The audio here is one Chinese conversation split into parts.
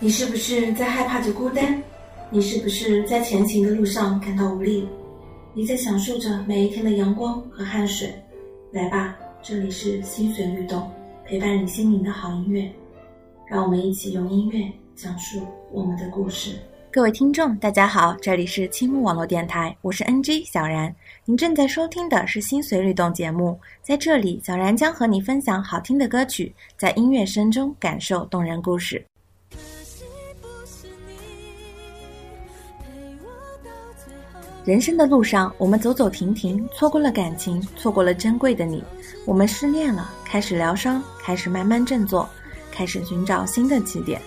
你是不是在害怕着孤单？你是不是在前行的路上感到无力？你在享受着每一天的阳光和汗水？来吧，这里是心随律动，陪伴你心灵的好音乐。让我们一起用音乐讲述我们的故事。各位听众，大家好，这里是青木网络电台，我是 NG 小然。您正在收听的是《心随律动》节目，在这里，小然将和你分享好听的歌曲，在音乐声中感受动人故事。人生的路上，我们走走停停，错过了感情，错过了珍贵的你。我们失恋了，开始疗伤，开始慢慢振作，开始寻找新的起点。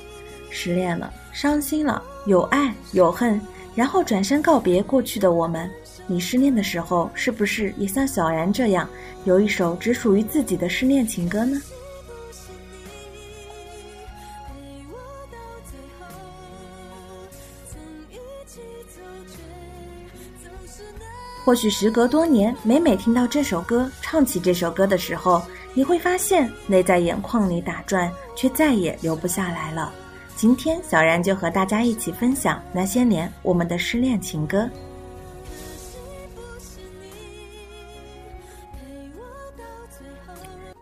失恋了，伤心了，有爱有恨，然后转身告别过去的我们。你失恋的时候，是不是也像小然这样，有一首只属于自己的失恋情歌呢？或许时隔多年，每每听到这首歌，唱起这首歌的时候，你会发现泪在眼眶里打转，却再也流不下来了。今天，小然就和大家一起分享那些年我们的失恋情歌。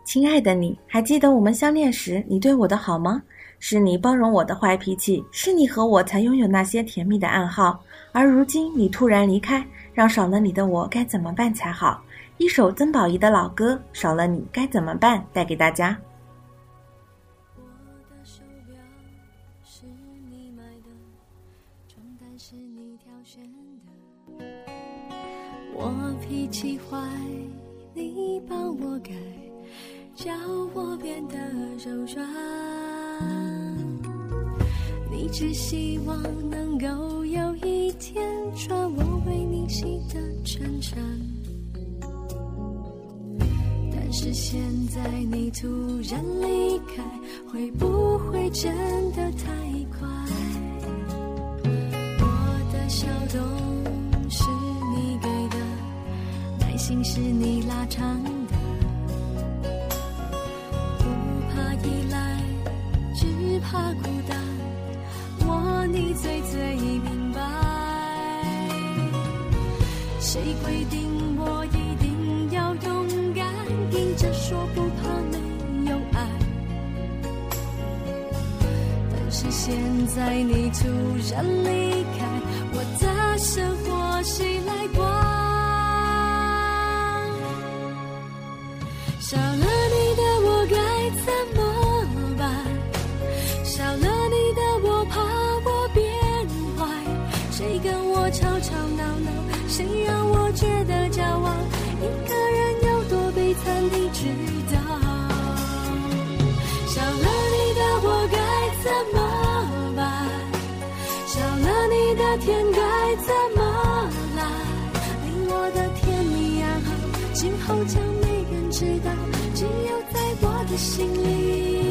亲爱的，你还记得我们相恋时你对我的好吗？是你包容我的坏脾气，是你和我才拥有那些甜蜜的暗号。而如今你突然离开，让少了你的我该怎么办才好？一首曾宝仪的老歌《少了你该怎么办》带给大家。我脾气坏，你帮我改，叫我变得柔软。你只希望能够有一天穿我为你洗的衬衫，但是现在你突然离开，会不会真的太快？我的小洞。心是你拉长的，不怕依赖，只怕孤。你最最明白，谁规定我一定要勇敢，硬着说不怕没有爱？但是现在你突然离开，没人。知道，只有在我的心里，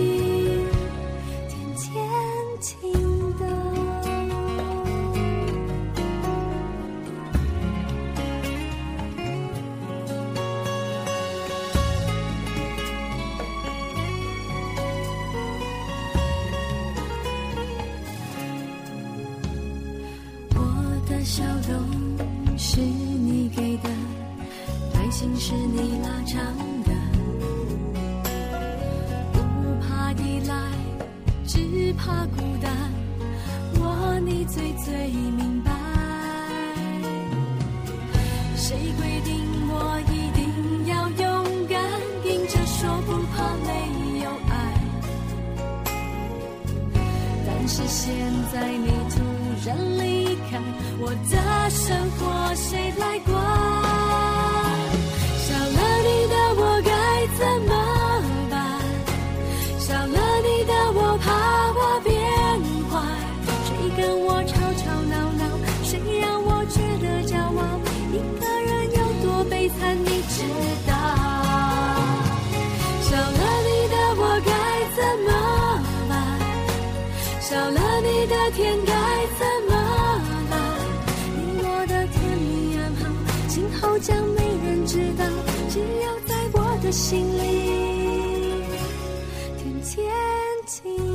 现在你突然离开，我的生活谁来管？的心里，天天听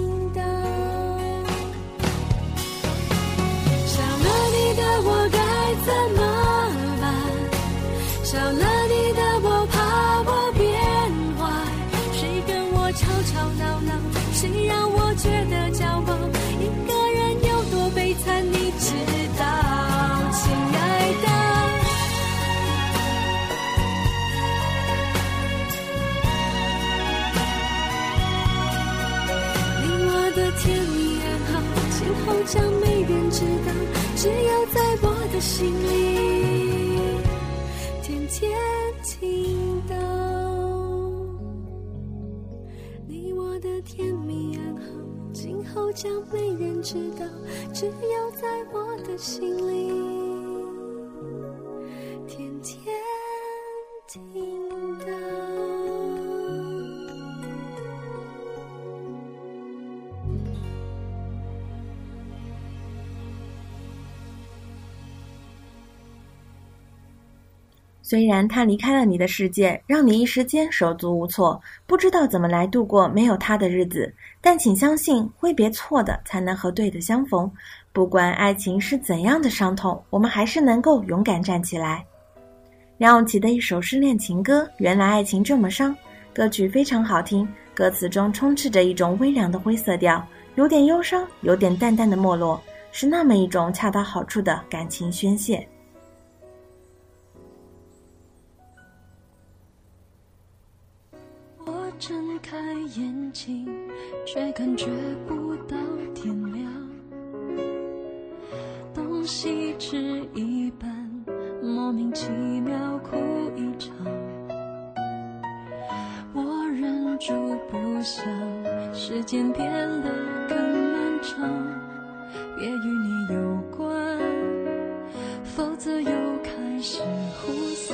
你我的甜蜜暗号，今后将没人知道，只有在我的心里，虽然他离开了你的世界，让你一时间手足无措，不知道怎么来度过没有他的日子，但请相信，挥别错的，才能和对的相逢。不管爱情是怎样的伤痛，我们还是能够勇敢站起来。梁咏琪的一首失恋情歌《原来爱情这么伤》，歌曲非常好听，歌词中充斥着一种微凉的灰色调，有点忧伤，有点淡淡的没落，是那么一种恰到好处的感情宣泄。眼睛，却感觉不到天亮。东西吃一半，莫名其妙哭一场。我忍住不想，时间变得更漫长。别与你有关，否则又开始胡思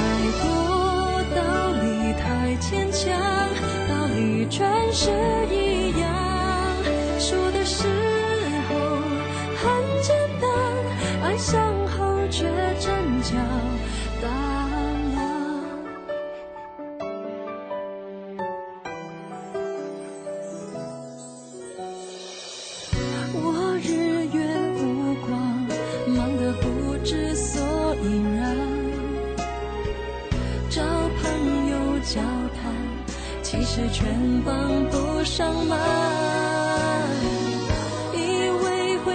全是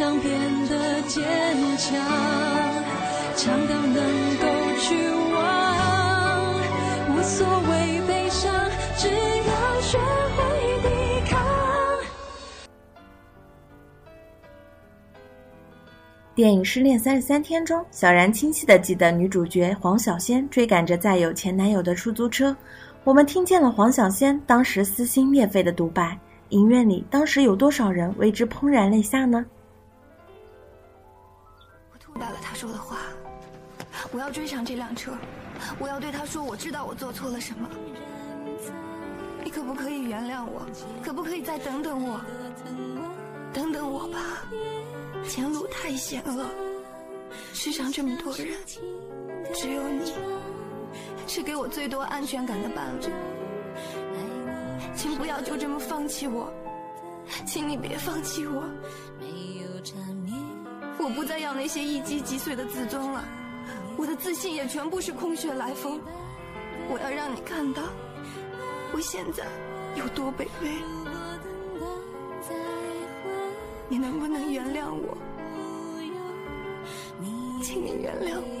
想变得坚强，强到能够去忘，无所谓悲伤，只要学会抵抗。电影《失恋三十三天》中，小然清晰的记得女主角黄小仙追赶着载有前男友的出租车。我们听见了黄小仙当时撕心裂肺的独白。影院里当时有多少人为之怦然泪下呢？明白了他说的话，我要追上这辆车，我要对他说，我知道我做错了什么。你可不可以原谅我？可不可以再等等我？等等我吧，前路太险恶，世上这么多人，只有你是给我最多安全感的伴侣。请不要就这么放弃我，请你别放弃我。我不再要那些一击即碎的自尊了，我的自信也全部是空穴来风。我要让你看到，我现在有多卑微。你能不能原谅我？请你原谅我。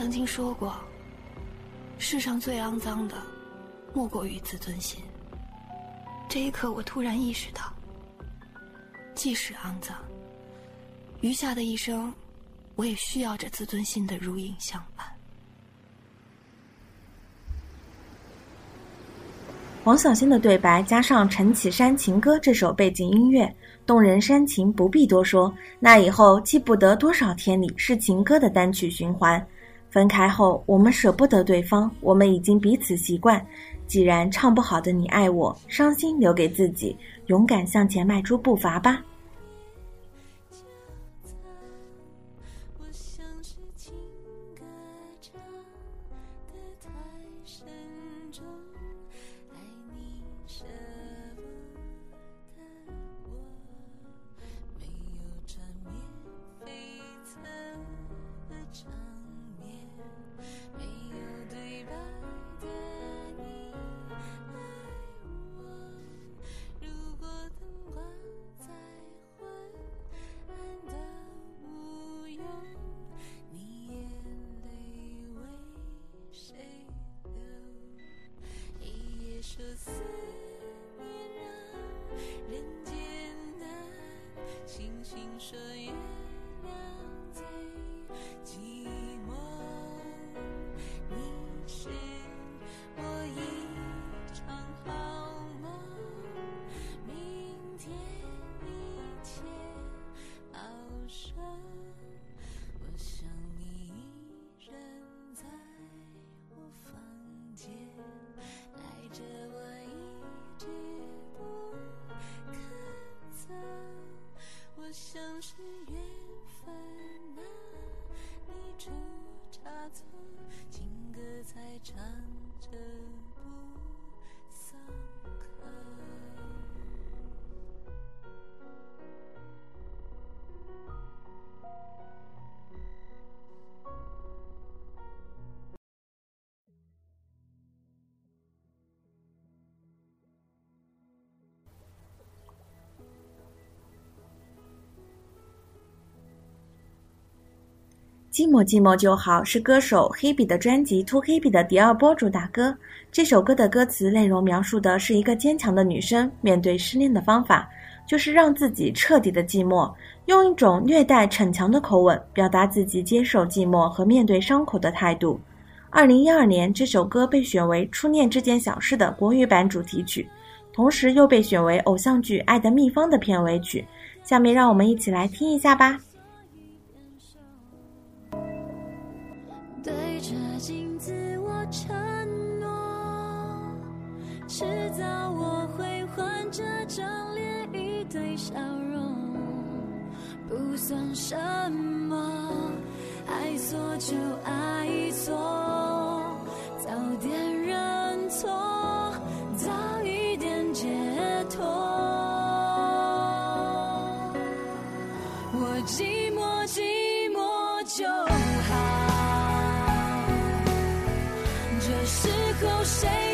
曾经说过，世上最肮脏的，莫过于自尊心。这一刻，我突然意识到，即使肮脏，余下的一生，我也需要这自尊心的如影相伴。王小仙的对白加上《陈绮珊情歌》这首背景音乐，动人煽情，不必多说。那以后记不得多少天里是情歌的单曲循环。分开后，我们舍不得对方，我们已经彼此习惯。既然唱不好的你爱我，伤心留给自己，勇敢向前迈出步伐吧。爱着我一直不肯走，我想是缘分呐。你出差错，情歌在唱着。寂寞寂寞就好是歌手黑比的专辑《To Hebe》的第二波主打歌。这首歌的歌词内容描述的是一个坚强的女生面对失恋的方法，就是让自己彻底的寂寞，用一种虐待逞强的口吻表达自己接受寂寞和面对伤口的态度。二零一二年，这首歌被选为《初恋这件小事》的国语版主题曲，同时又被选为偶像剧《爱的秘方》的片尾曲。下面让我们一起来听一下吧。张脸，一堆笑容不算什么，爱错就爱错，早点认错，早一点解脱。我寂寞寂寞就好，这时候谁？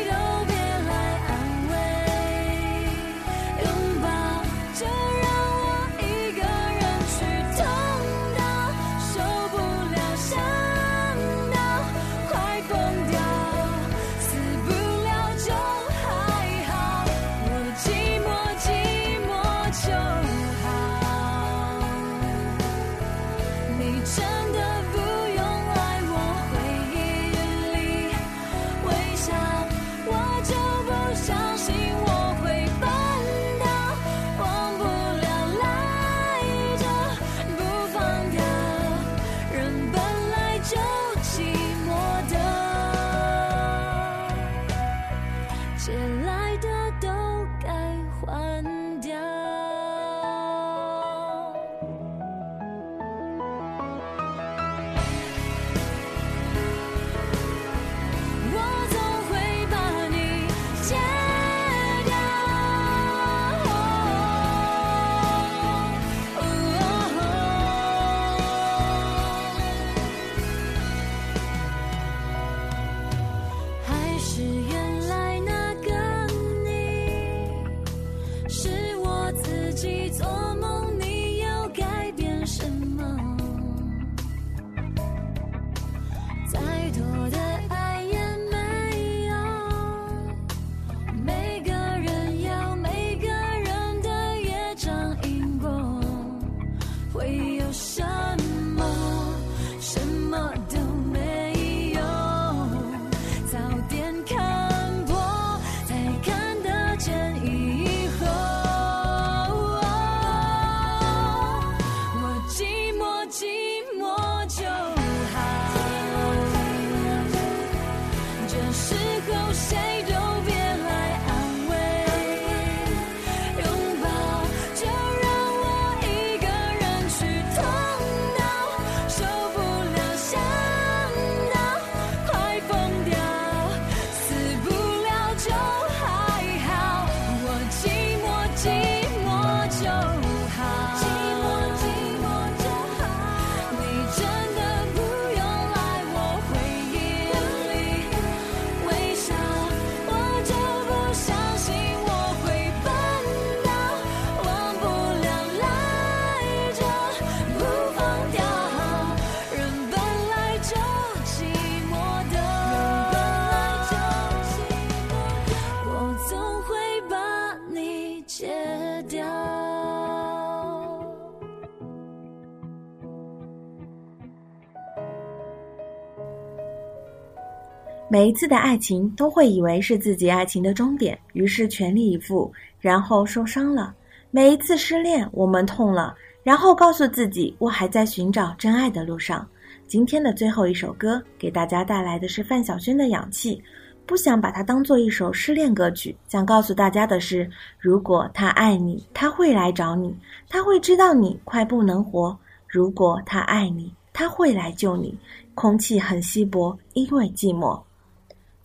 每一次的爱情都会以为是自己爱情的终点，于是全力以赴，然后受伤了。每一次失恋，我们痛了，然后告诉自己，我还在寻找真爱的路上。今天的最后一首歌，给大家带来的是范晓萱的《氧气》。不想把它当做一首失恋歌曲，想告诉大家的是：如果他爱你，他会来找你，他会知道你快不能活。如果他爱你，他会来救你。空气很稀薄，因为寂寞。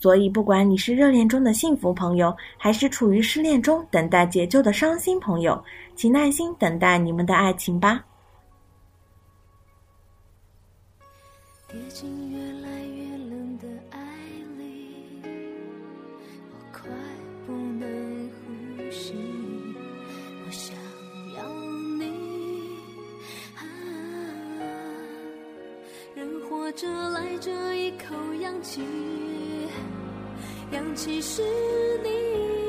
所以，不管你是热恋中的幸福朋友，还是处于失恋中等待解救的伤心朋友，请耐心等待你们的爱情吧。跌进越活着来这一口氧气。氧气是你。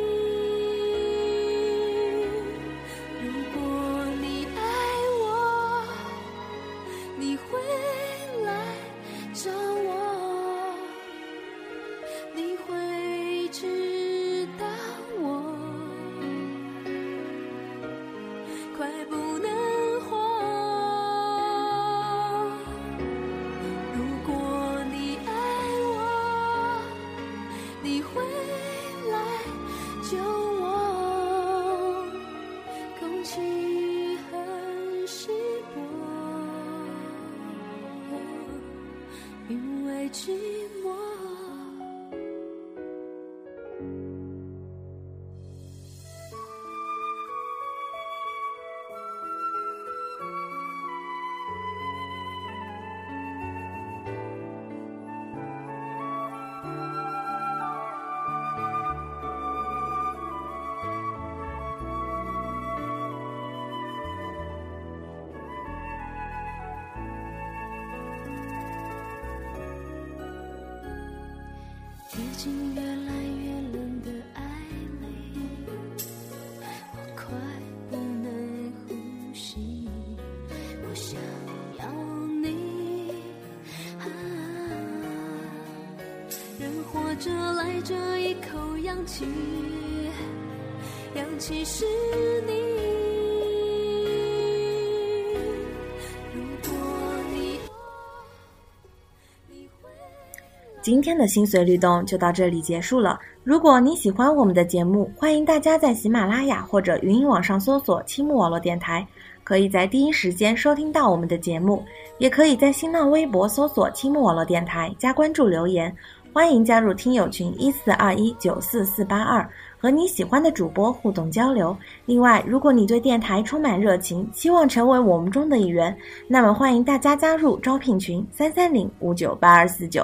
因为寂寞。活着来这一口氧气，氧气是你。今天的心随律动就到这里结束了。如果你喜欢我们的节目，欢迎大家在喜马拉雅或者云音网上搜索“青木网络电台”，可以在第一时间收听到我们的节目。也可以在新浪微博搜索“青木网络电台”加关注留言。欢迎加入听友群一四二一九四四八二，和你喜欢的主播互动交流。另外，如果你对电台充满热情，希望成为我们中的一员，那么欢迎大家加入招聘群三三零五九八二四九。